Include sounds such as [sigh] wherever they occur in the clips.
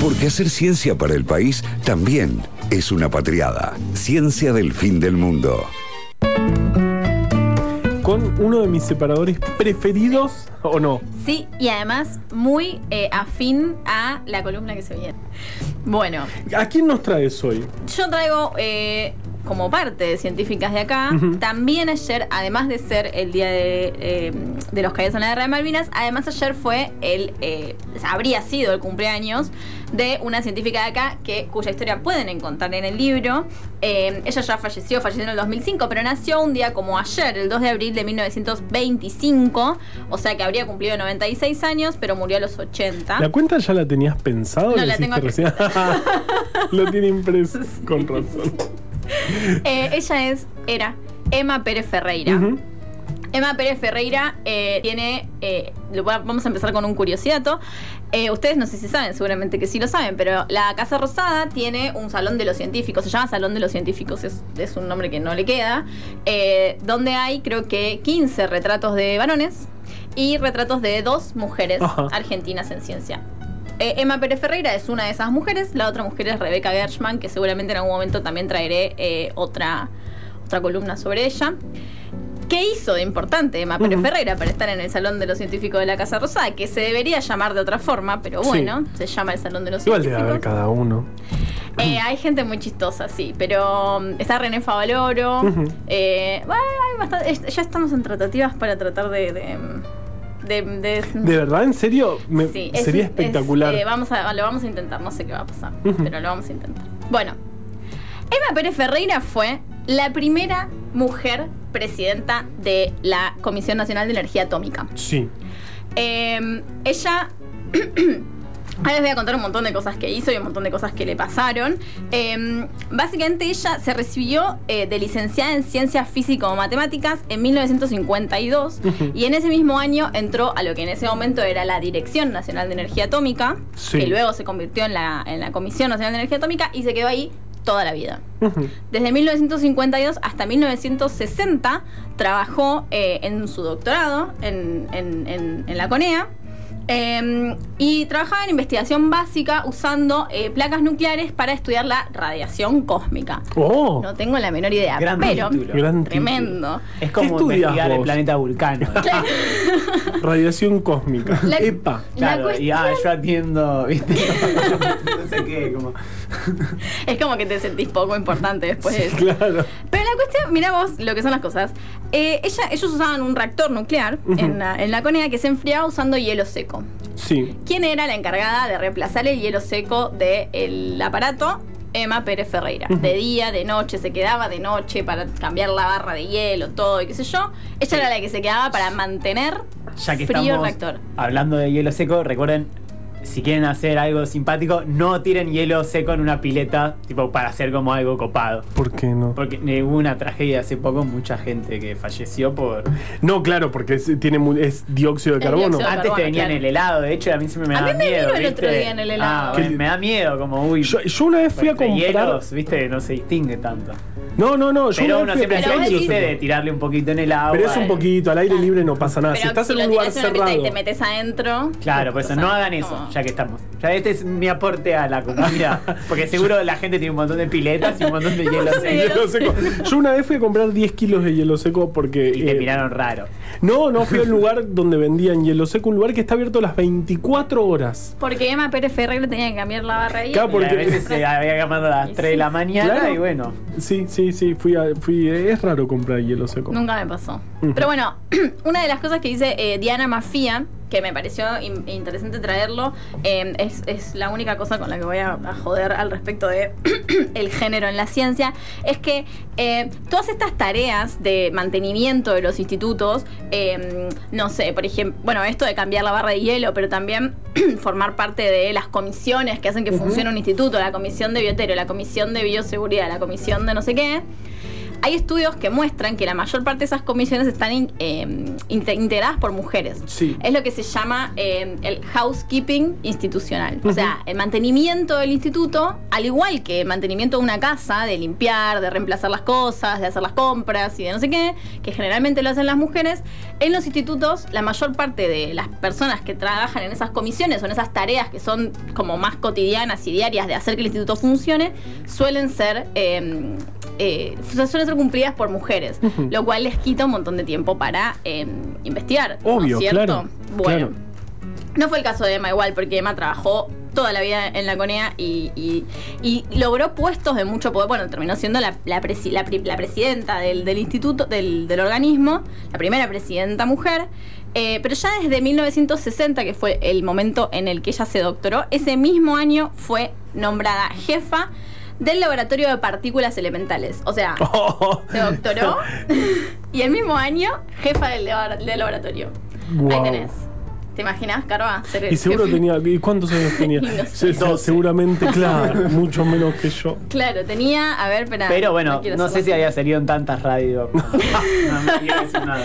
Porque hacer ciencia para el país también es una patriada. Ciencia del fin del mundo. Con uno de mis separadores preferidos, ¿o no? Sí, y además muy eh, afín a la columna que se viene. Bueno, ¿A quién nos traes hoy? yo traigo eh, como parte de científicas de acá, también ayer, además de ser el día de, eh, de los caídos en la guerra de Malvinas, además ayer fue el, eh, habría sido el cumpleaños de una científica de acá que, cuya historia pueden encontrar en el libro. Eh, ella ya falleció, falleció en el 2005, pero nació un día como ayer, el 2 de abril de 1925, o sea que habría cumplido 96 años, pero murió a los 80. ¿La cuenta ya la tenías pensado? No, ¿Lo la tengo recién? [laughs] Lo tiene impreso, con razón. [laughs] Eh, ella es, era Emma Pérez Ferreira. Emma Pérez Ferreira eh, tiene. eh, lo vamos a empezar con un curiosiato. Eh, ustedes no sé si saben, seguramente que sí lo saben, pero la Casa Rosada tiene un salón de los científicos, se llama Salón de los Científicos, es, es un nombre que no le queda, donde hay creo que 15 retratos de varones y retratos de dos mujeres Ajá. argentinas en ciencia. Eh, Emma Pérez Ferreira es una de esas mujeres, la otra mujer es Rebeca Gershman, que seguramente en algún momento también traeré eh, otra, otra columna sobre ella. ¿Qué hizo de importante Emma Pérez. Ferreira para estar en el Salón de los Científicos de la Casa Rosada? Que se debería llamar de otra forma, pero Sí. bueno, se llama el Salón de los Igual debe Científicos. haber cada uno. Eh, hay gente muy chistosa, sí, pero um, está René Favaloro. Eh, bueno, hay bastante- ya estamos en tratativas para tratar de... de, de- de- ¿De verdad? ¿En serio? Me- Sí, es- sería es, espectacular. eh, vamos a, lo vamos a intentar, no sé qué va a pasar, pero lo vamos a intentar. Bueno, Emma Pérez Ferreira fue la primera mujer presidenta de la Comisión Nacional de Energía Atómica. Sí. Eh, ella. [clears throat] Ahora les voy a contar un montón de cosas que hizo y un montón de cosas que le pasaron. Eh, básicamente ella se recibió eh, de licenciada en Ciencias Físico-Matemáticas en 1952 y en ese mismo año entró a lo que en ese momento era la Dirección Nacional de Energía Atómica, Sí. que luego se convirtió en la, en la Comisión Nacional de Energía Atómica y se quedó ahí toda la vida. Desde 1952 hasta 1960 trabajó eh, en su doctorado en- en- en la CONEA. Eh, y trabajaba en investigación básica usando eh, placas nucleares para estudiar la radiación cósmica. Oh, No tengo la menor idea, Gran pero título. Gran tremendo. Es como investigar el planeta Vulcano. [laughs] [laughs] radiación cósmica. La- Epa. La Claro, y ah, yo atiendo, ¿viste? [laughs] no sé qué, como. Es como que te sentís poco importante después de eso. Claro. Pero la cuestión, mira vos lo que son las cosas. Eh, ella, ellos usaban un reactor nuclear en, la, en la CONEA que se enfriaba usando hielo seco. Sí. ¿Quién era la encargada de reemplazar el hielo seco del aparato? Emma Pérez Ferreira. De día, de noche, se quedaba de noche para cambiar la barra de hielo, todo y qué sé yo. Ella era la que se quedaba para mantener Ya que frío el reactor. hablando de hielo seco, recuerden, si quieren hacer algo simpático, no tiren hielo seco en una pileta, tipo para hacer como algo copado. ¿Por qué no? Porque hubo una tragedia hace poco, mucha gente que falleció por... No, claro, porque es, tiene, mu- es dióxido de carbono. dióxido de Antes te venía en claro. el helado, de hecho a mí siempre me A da mí me miedo. vino el ¿viste? otro día en el helado. Ah, bueno, me da miedo, como uy. Yo, yo una vez fui a comprar. hielos, viste, no se distingue tanto. No, no, no. Yo Pero una uno siempre chiste de tirarle un poquito en el agua. Pero es un poquito, al aire libre no pasa nada. Pero si estás si en un lugar cerrado. y te metes adentro. Claro, por eso no hagan eso, ya que estamos. Ya este es mi aporte a la comunidad. [laughs] Porque seguro la gente tiene un montón de piletas y un montón de hielo seco. Hielo seco. Yo una vez fui a comprar 10 kilos de hielo seco porque. Y te eh, miraron raro. No, no fui al lugar donde vendían hielo seco, un lugar que está abierto las 24 horas. Porque Emma Pérez Ferreira tenía que cambiar la barra hielo. Claro, Porque porque- a veces se había llamado a las Y 3 de la mañana Claro. y bueno. Sí, sí, sí, fui a, fui, es raro comprar hielo seco. Nunca me pasó. Pero bueno, [clears throat] una de las cosas que dice eh, Diana Mafia, que me pareció in- interesante traerlo, eh, es, es la única cosa con la que voy a, a joder al respecto de [clears throat] el género en la ciencia, es que eh, todas estas tareas de mantenimiento de los institutos, eh, no sé, por ejemplo, bueno, esto de cambiar la barra de hielo, pero también [clears throat] formar parte de las comisiones que hacen que funcione un instituto, la comisión de biotero, la comisión de bioseguridad, la comisión de no sé qué, hay estudios que muestran que la mayor parte de esas comisiones están in- eh, inte- integradas por mujeres. Sí. Es lo que se llama eh, el housekeeping institucional. O sea, el mantenimiento del instituto, al igual que el mantenimiento de una casa, de limpiar, de reemplazar las cosas, de hacer las compras y de no sé qué, que generalmente lo hacen las mujeres, en los institutos la mayor parte de las personas que trabajan en esas comisiones o en esas tareas que son como más cotidianas y diarias de hacer que el instituto funcione, suelen ser... eh, eh, suelen cumplidas por mujeres, lo cual les quita un montón de tiempo para eh, investigar. ¿no es Obvio, cierto? claro. Bueno, claro. no fue el caso de Emma igual, porque Emma trabajó toda la vida en la CONEA y, y- y logró puestos de mucho poder. Bueno, terminó siendo la, la presi- la pri- la presidenta del, del instituto, del, del organismo, la primera presidenta mujer. Eh, pero ya desde 1960, que fue el momento en el que ella se doctoró, ese mismo año fue nombrada jefa del laboratorio de partículas elementales. O sea, [laughs] se doctoró [laughs] y el mismo año jefa del, labora- del laboratorio. Ahí Guau. tenés. ¿Te imaginas, Carva? Ser el Y seguro jefe? tenía. ¿y ¿Cuántos años [laughs] tenía? No sé. Seguramente, claro, mucho menos que yo. Claro, tenía. A ver, espera. Pero bueno, no sé si había salido en tantas radios. [laughs] nada.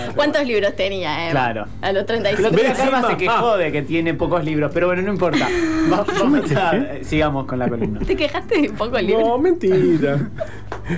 pero ¿Cuántos libros tenía, Emma? Claro. A los El 35. otro día ¿Ves, Karma Emma? se quejó de que tiene pocos libros, pero bueno, no importa. [laughs] Va- vamos a- eh, sigamos con la columna. ¿Te quejaste de un poco el libro? No, mentira.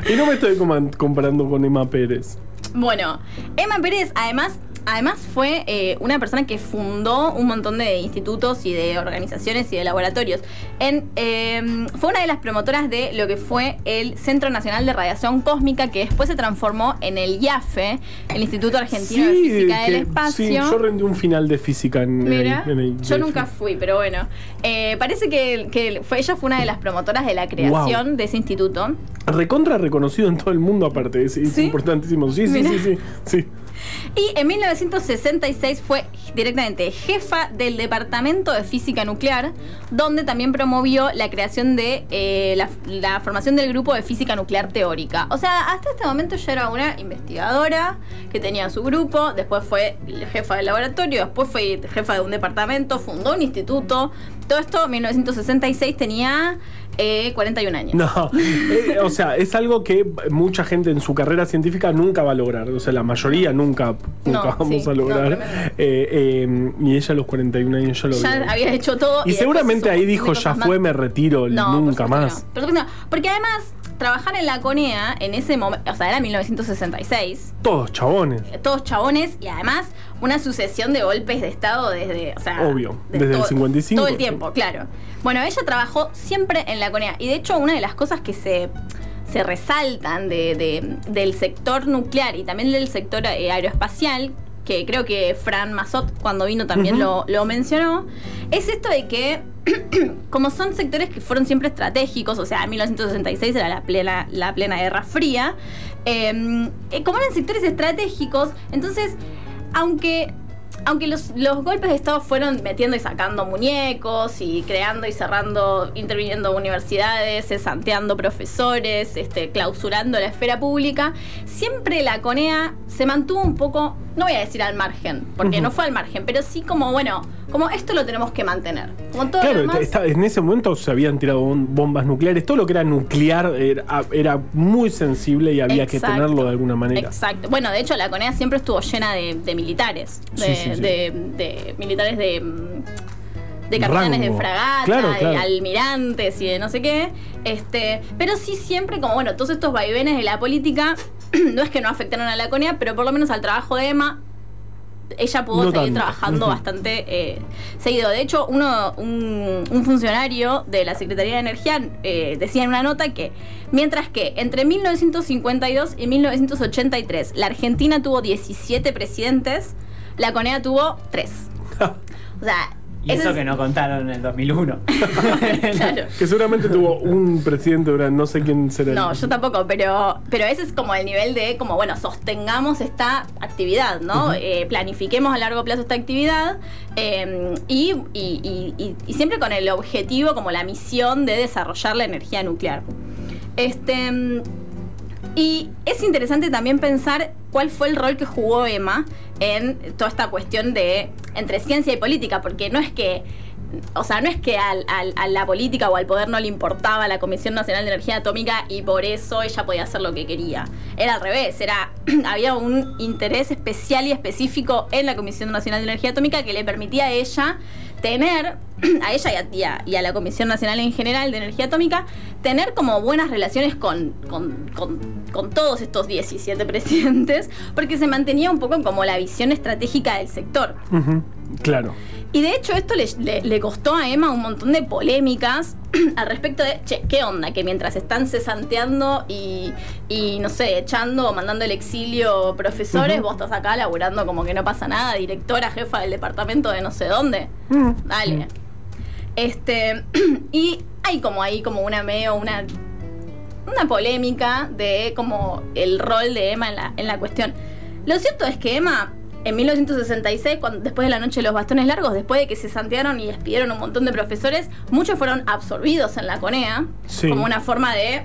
Y no me estoy comparando con Emma Pérez. Bueno, Emma Pérez además, además fue eh, una persona que fundó un montón de institutos y de organizaciones y de laboratorios. En, eh, fue una de las promotoras de lo que fue el Centro Nacional de Radiación Cósmica, que después se transformó en el IAFE, el Instituto Argentino de Física del Espacio. Sí, yo rendí un final de física en, en el- Mira, en el yo nunca fui, pero bueno. Eh, parece que, que fue, ella fue una de las promotoras de la creación Wow. de ese instituto. Recontra reconocido en todo el mundo, aparte. Es, ¿Sí? importantísimo. Sí, sí, Mira. sí, sí, sí. Y en 1966 fue directamente jefa del Departamento de Física Nuclear, donde también promovió la creación de eh, la, la formación del grupo de física nuclear teórica. O sea, hasta este momento ya era una investigadora que tenía su grupo, después fue jefa del laboratorio, después fue jefa de un departamento, fundó un instituto. Todo esto en 1966 tenía eh, 41 años. No, eh, o sea, es algo que mucha gente en su carrera científica nunca va a lograr. O sea, la mayoría nunca, nunca No, vamos sí, a no, lograr. tremendo. Eh, eh, y ella a los 41 años ya lo Ya había hecho todo. Y seguramente ahí dijo, ya más. fue, me retiro, No, por nunca supuesto más. no. Por no. Porque además, trabajar en la CONEA en ese momento, o sea, era 1966, Todos chabones. eh, todos chabones y además una sucesión de golpes de Estado desde, o sea, Obvio, de desde el todo- 55. Todo el tiempo, claro. Bueno, ella trabajó siempre en la CONEA y de hecho una de las cosas que se se resaltan de- de- del sector nuclear y también del sector eh, aeroespacial, que creo que Fran Mazot cuando vino también lo, lo mencionó, es esto de que [clears throat] como son sectores que fueron siempre estratégicos, o sea, en 1966 era la plena, la plena Guerra Fría, eh, eh, como eran sectores estratégicos, entonces, aunque, aunque los, los golpes de Estado fueron metiendo y sacando muñecos y creando y cerrando, interviniendo universidades, cesanteando profesores, este, clausurando la esfera pública, siempre la CONEA se mantuvo un poco, no voy a decir al margen, porque no fue al margen, pero sí como, bueno, como esto lo tenemos que mantener. Como todo lo Claro, demás- está- en ese momento se habían tirado bom- bombas nucleares. Todo lo que era nuclear era, era muy sensible y había que tenerlo de alguna manera. Exacto. Bueno, de hecho, la CONEA siempre estuvo llena de, de militares. De, Sí, sí, sí. de- de militares de. De capitanes de fragata, Claro, de almirantes y de no sé qué. Este, pero sí siempre, como bueno, todos estos vaivenes de la política, [clears throat] no es que no afectaron a la CONEA, pero por lo menos al trabajo de Emma, ella pudo No seguir tanto. trabajando bastante eh, seguido. De hecho, uno, un, un funcionario de la Secretaría de Energía eh, decía en una nota que mientras que entre 1952 y 1983 la Argentina tuvo 17 presidentes, la CONEA tuvo 3. [laughs] O sea, Y eso es- que no contaron en el 2001. [laughs] claro. Que seguramente tuvo un presidente no sé quién será. No, yo tampoco, pero, pero ese es como el nivel de, como bueno, sostengamos esta actividad, ¿no? Eh, planifiquemos a largo plazo esta actividad eh, y, y- y- y- siempre con el objetivo, como la misión de desarrollar la energía nuclear. Este, y es interesante también pensar cuál fue el rol que jugó Emma en toda esta cuestión de entre ciencia y política, porque no es que o sea, no es que al- a la política o al poder no le importaba la Comisión Nacional de Energía Atómica y por eso ella podía hacer lo que quería. Era al revés, era [clears throat] había un interés especial y específico en la Comisión Nacional de Energía Atómica que le permitía a ella tener, [clears throat] a ella y a, y y a la Comisión Nacional en general de Energía Atómica, tener como buenas relaciones con, todos estos 17 [laughs] presidentes, porque se mantenía un poco como la visión estratégica del sector. Claro. Y de hecho esto le, le- le costó a Emma un montón de polémicas [clears throat] al respecto de, che, ¿qué onda? Que mientras están cesanteando y, y, no sé, echando o mandando el exilio profesores, vos estás acá laburando como que no pasa nada, directora, jefa del departamento de no sé dónde. Mm. Dale. Este, [clears throat] y hay como ahí como una medio, una, una polémica de como el rol de Emma en la, en la cuestión. Lo cierto es que Emma, en 1966, cuando, después de la noche de los bastones largos, después de que se santearon y despidieron un montón de profesores, muchos fueron absorbidos en la CONEA Sí. como una forma de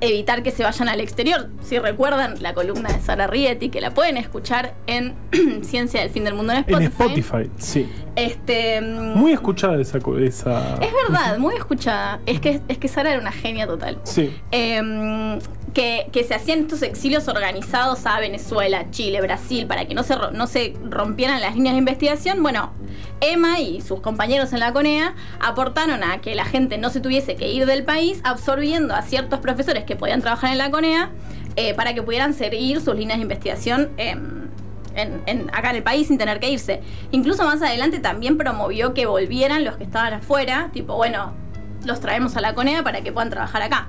evitar que se vayan al exterior. Si recuerdan la columna de Sara Rieti, que la pueden escuchar en [clears throat] Ciencia del Fin del Mundo en En Spotify. Spotify, sí. Este, mm, Muy escuchada esa... es verdad, muy escuchada. Es que, es que Sara era una genia total. Sí. Em, que, se hacían estos exilios organizados a Venezuela, Chile, Brasil, para que no se, no se rompieran las líneas de investigación. Bueno, Emma y sus compañeros en la CONEA aportaron a que la gente no se tuviese que ir del país, absorbiendo a ciertos profesores que podían trabajar en la CONEA eh, para que pudieran seguir sus líneas de investigación. em, en- acá en el país sin tener que irse. Incluso más adelante también promovió que volvieran los que estaban afuera, tipo, bueno, los traemos a la CONEA para que puedan trabajar acá.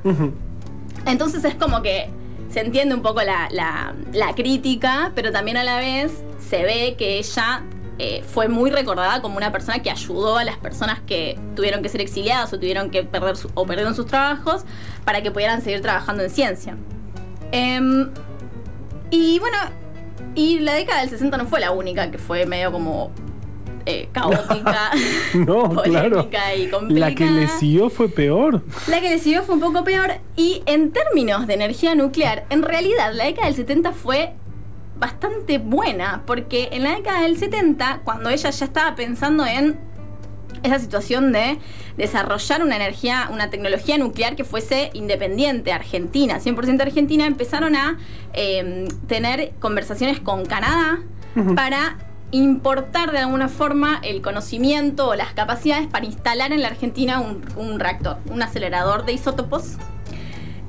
Entonces es como que se entiende un poco la, la- crítica, pero también a la vez se ve que ella eh, fue muy recordada como una persona que ayudó a las personas que tuvieron que ser exiliadas o tuvieron que perder o perdieron sus trabajos para que pudieran seguir trabajando en ciencia. Em, y bueno, y la década del 60 no fue la única que fue medio como eh, caótica, [laughs] No, [laughs] claro. y complicada. La que le siguió fue peor. La que le siguió fue un poco peor y en términos de energía nuclear, en realidad la década del 70 fue bastante buena, porque en la década del 70, cuando ella ya estaba pensando en esa situación de desarrollar una energía, una tecnología nuclear que fuese independiente, argentina, 100% argentina, empezaron a eh, tener conversaciones con Canadá para importar de alguna forma el conocimiento o las capacidades para instalar en la Argentina un, un reactor, un acelerador de isótopos,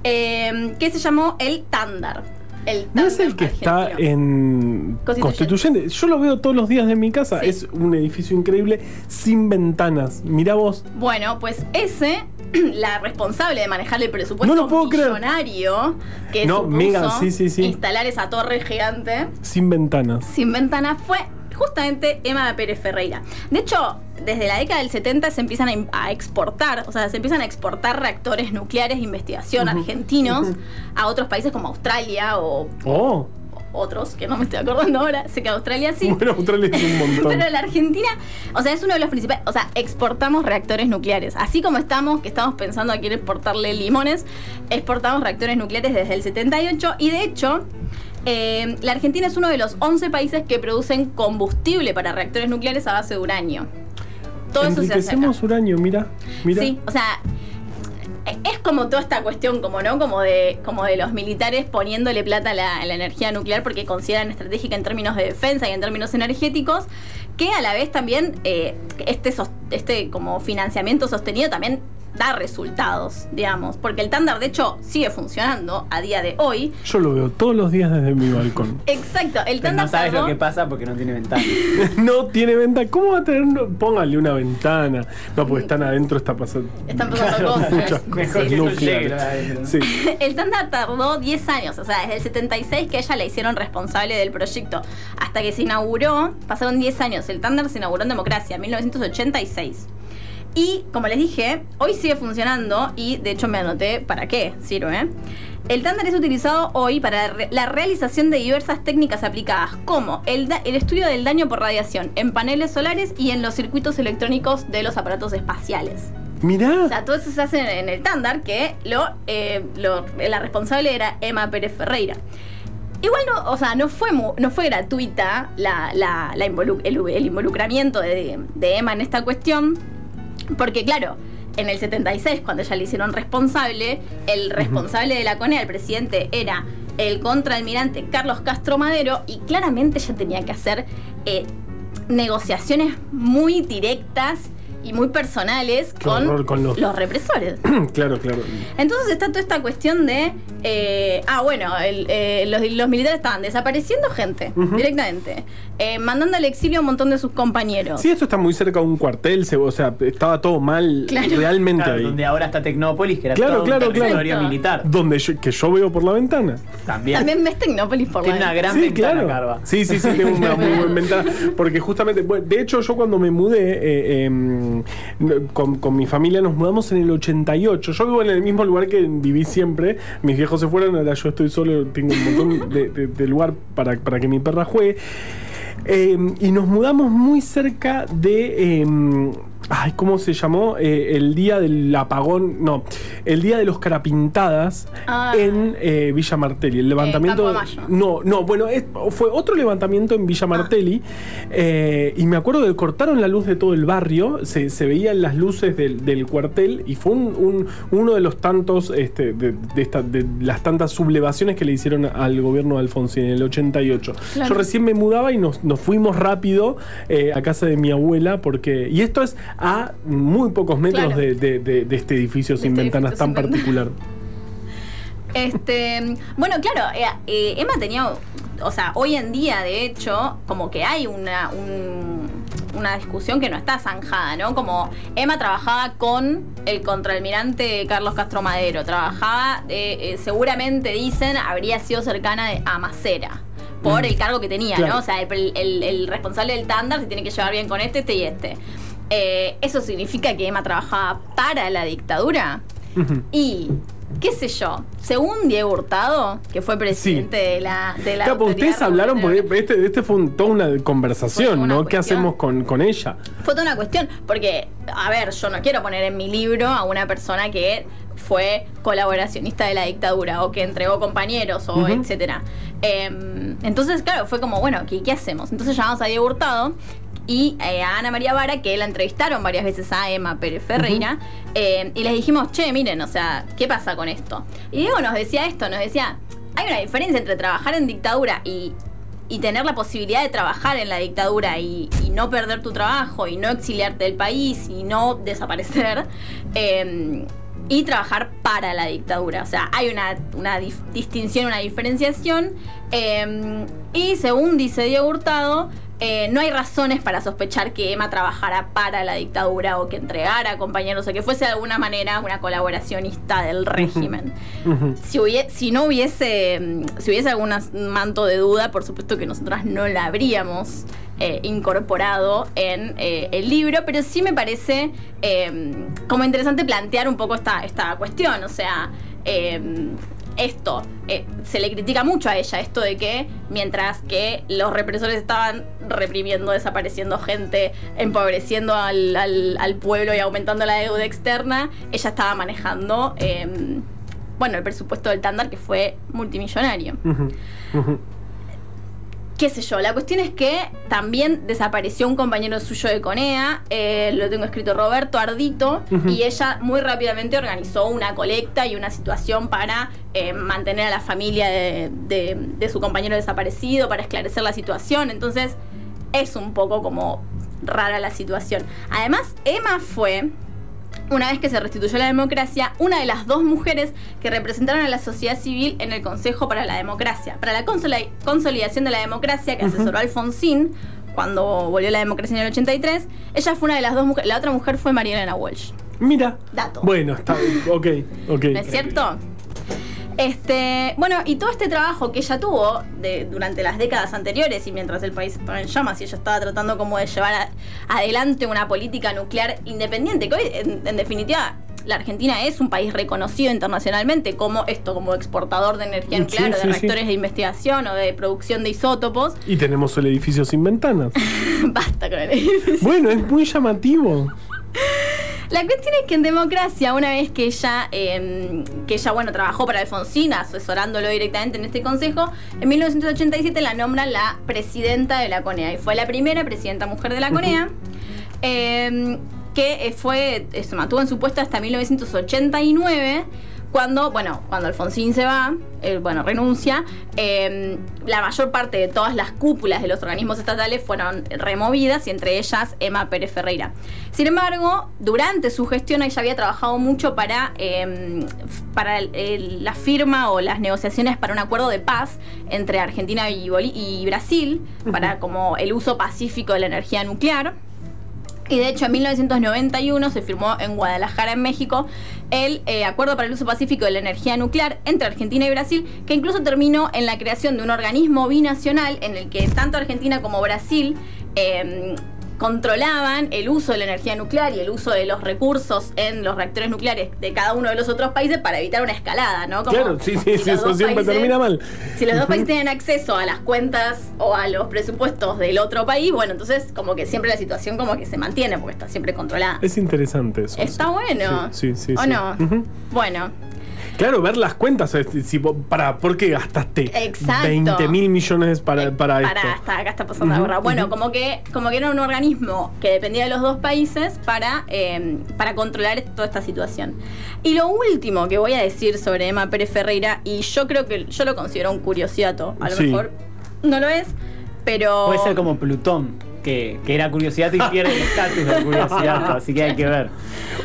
eh, que se llamó el TANDAR. El ¿No es Tándar el que está en Constituyente. Constituyente? Yo lo veo todos los días de mi casa. Sí. Es un edificio increíble sin ventanas. Mirá vos. Bueno, pues ese, [clears throat] la responsable de manejar el presupuesto No lo puedo creer. millonario que No, supuso mega, sí, instalar esa torre gigante Sin ventanas. sin ventana fue justamente Emma Pérez Ferreira. De hecho, desde la década del 70 se empiezan a, exportar, o sea, se empiezan a exportar reactores nucleares de investigación argentinos a otros países como Australia o Oh. otros, que no me estoy acordando ahora. Sé que Australia sí. Bueno, Australia es un montón. [laughs] Pero la Argentina, o sea, es uno de los principales, o sea, exportamos reactores nucleares. Así como estamos, que estamos pensando aquí en exportarle limones, exportamos reactores nucleares desde el 78 y de hecho, eh, la Argentina es uno de los 11 países que producen combustible para reactores nucleares a base de uranio. Todo eso se hace acá. Uranio, mira. Mira. Sí, o sea, es como toda esta cuestión, como no, como de, como de los militares poniéndole plata a la, a la energía nuclear porque consideran estratégica en términos de defensa y en términos energéticos, que a la vez también eh, este, este como financiamiento sostenido también da resultados, digamos, porque el tándar de hecho sigue funcionando a día de hoy. Yo lo veo todos los días desde mi balcón. [laughs] Exacto, el tándar no sabes tardó- lo que pasa porque no tiene ventana. [laughs] no tiene ventana. ¿Cómo va a tener? no? Póngale una ventana. No, porque están adentro, está pasando. Están pasando Claro, cosas. [laughs] muchas Mejor cosas que no llegue nucleares. El Tanda tardó 10 años, o sea, desde el 76 que ella la hicieron responsable del proyecto hasta que se inauguró, pasaron 10 años. El Thunder se inauguró en democracia, en 1986. Y como les dije, hoy sigue funcionando y de hecho me anoté para qué sirve. El Thunder es utilizado hoy para la realización de diversas técnicas aplicadas, como el, estudio del daño por radiación en paneles solares y en los circuitos electrónicos de los aparatos espaciales. Mirá. O sea, todo eso se hace en el Tándar, que lo, eh, lo- la responsable era Emma Pérez Ferreira. Igual no, o sea, no fue, no fue gratuita la, la- la involu- el, el involucramiento de, de Emma en esta cuestión, porque claro, en el 76, cuando ya le hicieron responsable, el responsable de la CONEA, el presidente, era el contraalmirante Carlos Castro Madero, y claramente ya tenía que hacer eh, negociaciones muy directas y muy personales con, horror con los- los represores. [clears throat] claro, claro. Entonces está toda esta cuestión de. eh, ah, bueno, el- eh, los, los militares estaban desapareciendo gente directamente, eh, mandando al exilio a un montón de sus compañeros. Sí, esto está muy cerca de un cuartel, se- o sea, estaba todo mal Claro. realmente Claro, ahí. donde ahora está Tecnópolis, que era Claro, todo claro, un claro. territorio militar. Donde yo, que yo veo por la ventana. También. También ves Tecnópolis por Tiene la una gran sí, ventana, claro. Carva. Sí, sí, sí, tengo una muy buena ventana. Porque justamente, bueno, de hecho, yo cuando me mudé eh, con, con mi familia, nos mudamos en el 88. Yo vivo en el mismo lugar que viví siempre. Mis viejos se fueron, ahora yo estoy solo, tengo un montón de, lugar para, para que mi perra juegue. Em, y nos mudamos muy cerca de. em, Ay, ¿cómo se llamó? Eh, el día del apagón. No, el día de los carapintadas Ah. en eh, Villa Martelli. El levantamiento. Campo de Mayo. No, no, bueno, es- fue otro levantamiento en Villa Martelli. eh, y me acuerdo que cortaron la luz de todo el barrio. Se, se veían las luces del, del cuartel. Y fue un, un- uno de los tantos. Este, de, de esta- de las tantas sublevaciones que le hicieron al gobierno de Alfonsín en el 88. Claro. Yo recién me mudaba y nos, nos fuimos rápido eh, a casa de mi abuela. porque Y esto es a muy pocos metros Claro. de, de- de- de este edificio De sin este ventanas edificio tan sin particular. [laughs] Este, bueno, claro, eh, eh, Emma tenía, o sea, hoy en día, de hecho, como que hay una, un- una discusión que no está zanjada, ¿no? Como Emma trabajaba con el contraalmirante Carlos Castro Madero, trabajaba, eh, eh, seguramente dicen, habría sido cercana de, a Macera. Por Mm. el cargo que tenía, Claro. ¿no? O sea, el, el- el responsable del tándar se tiene que llevar bien con este, este y este. Eh, ¿Eso significa que Emma trabajaba para la dictadura? Y, qué sé yo, según Diego Hurtado, que fue presidente de la de la ustedes hablaron, porque este, este fue un- toda una conversación, una ¿no? ¿Qué hacemos con, con ella? Fue toda una cuestión, porque, a ver, yo no quiero poner en mi libro a una persona que fue colaboracionista de la dictadura o que entregó compañeros o Ujú. etcétera. Em, entonces, claro, fue como, bueno, ¿qué, qué hacemos? Entonces llamamos a Diego Hurtado y eh, a Ana María Vara, que la entrevistaron varias veces a Emma Pérez Ferreira, eh, y les dijimos, che, miren, o sea, ¿qué pasa con esto? Y Diego nos decía esto, nos decía, hay una diferencia entre trabajar en dictadura y y tener la posibilidad de trabajar en la dictadura y, y no perder tu trabajo y no exiliarte del país y no desaparecer eh, y trabajar para la dictadura. O sea, hay una, una distinción, una diferenciación eh, y según dice Diego Hurtado, eh, no hay razones para sospechar que Emma trabajara para la dictadura o que entregara compañeros o que fuese de alguna manera una colaboracionista del régimen. Si, hubie- si no hubiese si hubiese algún manto de duda, por supuesto que nosotras no la habríamos eh, incorporado en eh, el libro, pero sí me parece como interesante plantear un poco esta, esta cuestión, o sea, esto, eh, se le critica mucho a ella, esto de que mientras que los represores estaban reprimiendo, desapareciendo gente, empobreciendo al, al- pueblo y aumentando la deuda externa, ella estaba manejando, eh, bueno, el presupuesto del Tándar que fue multimillonario. Qué sé yo, la cuestión es que también desapareció un compañero suyo de Conea, eh, lo tengo escrito Roberto Ardito, y ella muy rápidamente organizó una colecta y una situación para eh, mantener a la familia de, de- de su compañero desaparecido, para esclarecer la situación. Entonces, es un poco como rara la situación. Además, Emma fue una vez que se restituyó la democracia, una de las dos mujeres que representaron a la sociedad civil en el Consejo para la Democracia, para la consolidación de la democracia que asesoró Alfonsín cuando volvió la democracia en el 83. Ella fue una de las dos mujeres, la otra mujer fue María Elena Walsh. Mira. Dato. Bueno, está. Ok, ok. ¿No es cierto? Este, bueno, y todo este trabajo que ella tuvo de- durante las décadas anteriores y mientras el país estaba en llamas y ella estaba tratando como de llevar a- adelante una política nuclear independiente, que hoy en, en definitiva la Argentina es un país reconocido internacionalmente como esto, como exportador de energía Sí, nuclear, de sí. reactores de investigación o de producción de isótopos. Y tenemos el edificio sin ventanas. [laughs] Basta con el edificio. bueno, es muy llamativo. [laughs] La cuestión es que en democracia, una vez que ella, eh, que ella bueno, trabajó para Alfonsín, asesorándolo directamente en este consejo, en 1987 la nombra la presidenta de la CONEA y fue la primera presidenta mujer de la CONEA. eh, que eh, fue, eh, se mantuvo en su puesto hasta 1989, cuando, bueno, cuando Alfonsín se va, eh, bueno, renuncia, eh, la mayor parte de todas las cúpulas de los organismos estatales fueron removidas y entre ellas Emma Pérez Ferreira. Sin embargo, durante su gestión ella había trabajado mucho para, eh, para el- la firma o las negociaciones para un acuerdo de paz entre Argentina y, y Brasil, para como el uso pacífico de la energía nuclear. Y de hecho, en 1991 se firmó en Guadalajara, en México, el eh, Acuerdo para el Uso Pacífico de la Energía Nuclear entre Argentina y Brasil, que incluso terminó en la creación de un organismo binacional en el que tanto Argentina como Brasil eh, controlaban el uso de la energía nuclear y el uso de los recursos en los reactores nucleares de cada uno de los otros países para evitar una escalada, ¿no? Como Claro, sí, sí, si sí, eso siempre países- termina mal. si los dos países tienen acceso a las cuentas o a los presupuestos del otro país, bueno, entonces como que siempre la situación como que se mantiene porque está siempre controlada. Es interesante eso. Está sí. bueno. Sí, sí, sí. ¿O sí. no? Bueno, Claro, ver las cuentas. si para, ¿Por qué gastaste Exacto. 20 mil millones para, para esto? para, hasta acá está pasando la gorra. Bueno, como que como que era un organismo que dependía de los dos países para, eh, para controlar toda esta situación. Y lo último que voy a decir sobre Emma Pérez Ferreira, y yo creo que yo lo considero un curiosiato, a lo Sí. mejor no lo es, pero... Puede ser como Plutón, que, que era curiosidad y pierde el [laughs] estatus de curiosidad, así que hay que ver.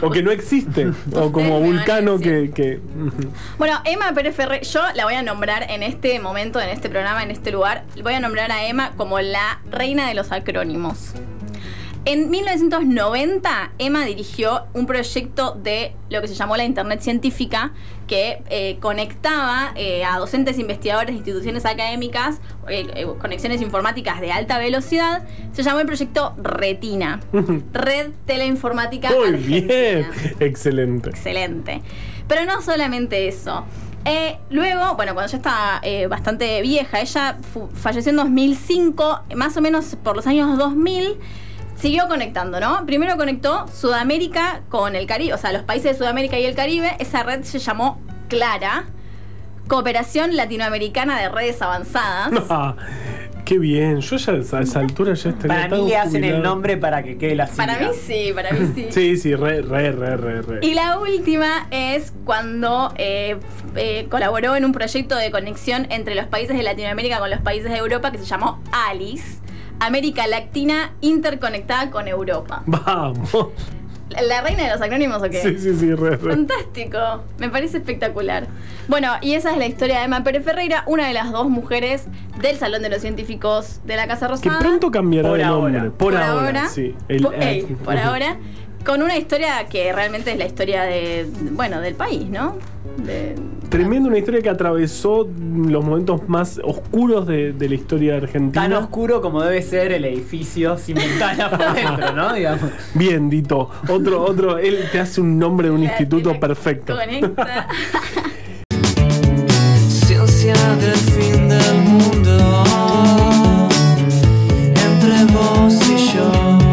O que no existe. o como Vulcano que. Bueno, Emma Pérez Ferrer, yo la voy a nombrar en este momento, en este programa, en este lugar, voy a nombrar a Emma como la reina de los acrónimos. En 1990, Emma dirigió un proyecto de lo que se llamó la Internet Científica, que eh, conectaba eh, a docentes, investigadores instituciones académicas, eh, conexiones informáticas de alta velocidad. Se llamó el proyecto Retina, [laughs] Red Teleinformática Muy Argentina. bien. Excelente. Excelente. Pero no solamente eso. Eh, luego, bueno, cuando ya estaba eh, bastante vieja, ella falleció en 2005, más o menos por los años 2000, siguió conectando, ¿no? Primero conectó Sudamérica con el Caribe, o sea, los países de Sudamérica y el Caribe. Esa red se llamó Clara, Cooperación Latinoamericana de Redes Avanzadas. [laughs] Ah, qué bien. Yo ya a esa, altura ya estaría. Para tan mí le hacen el nombre para que quede la Para mí sí, para mí sí. Sí, sí, re, re, re, re. re. Y la última es cuando eh, eh, colaboró en un proyecto de conexión entre los países de Latinoamérica con los países de Europa que se llamó ALICE, América Latina interconectada con Europa. Vamos. ¿La- ¿La reina de los acrónimos o qué? Sí, sí, sí, re, re. Fantástico, me parece espectacular. Bueno, y esa es la historia de Emma Pérez Ferreira, una de las dos mujeres del Salón de los Científicos de la Casa Que Rosada. pronto cambiará Por de ahora. nombre. Por, Por ahora, ahora. sí. El- por, eh, por ahora, con una historia que realmente es la historia de, bueno, del país, ¿no? De- Tremenda una historia que atravesó los momentos más oscuros de, de la historia de Argentina. Tan oscuro como debe ser el edificio sin ventanas por dentro, ¿no? [laughs] Digamos. Bien, Dito. Otro, otro, él te hace un nombre de un la- instituto perfecto. Conecta. [laughs] Ciencia del fin del mundo.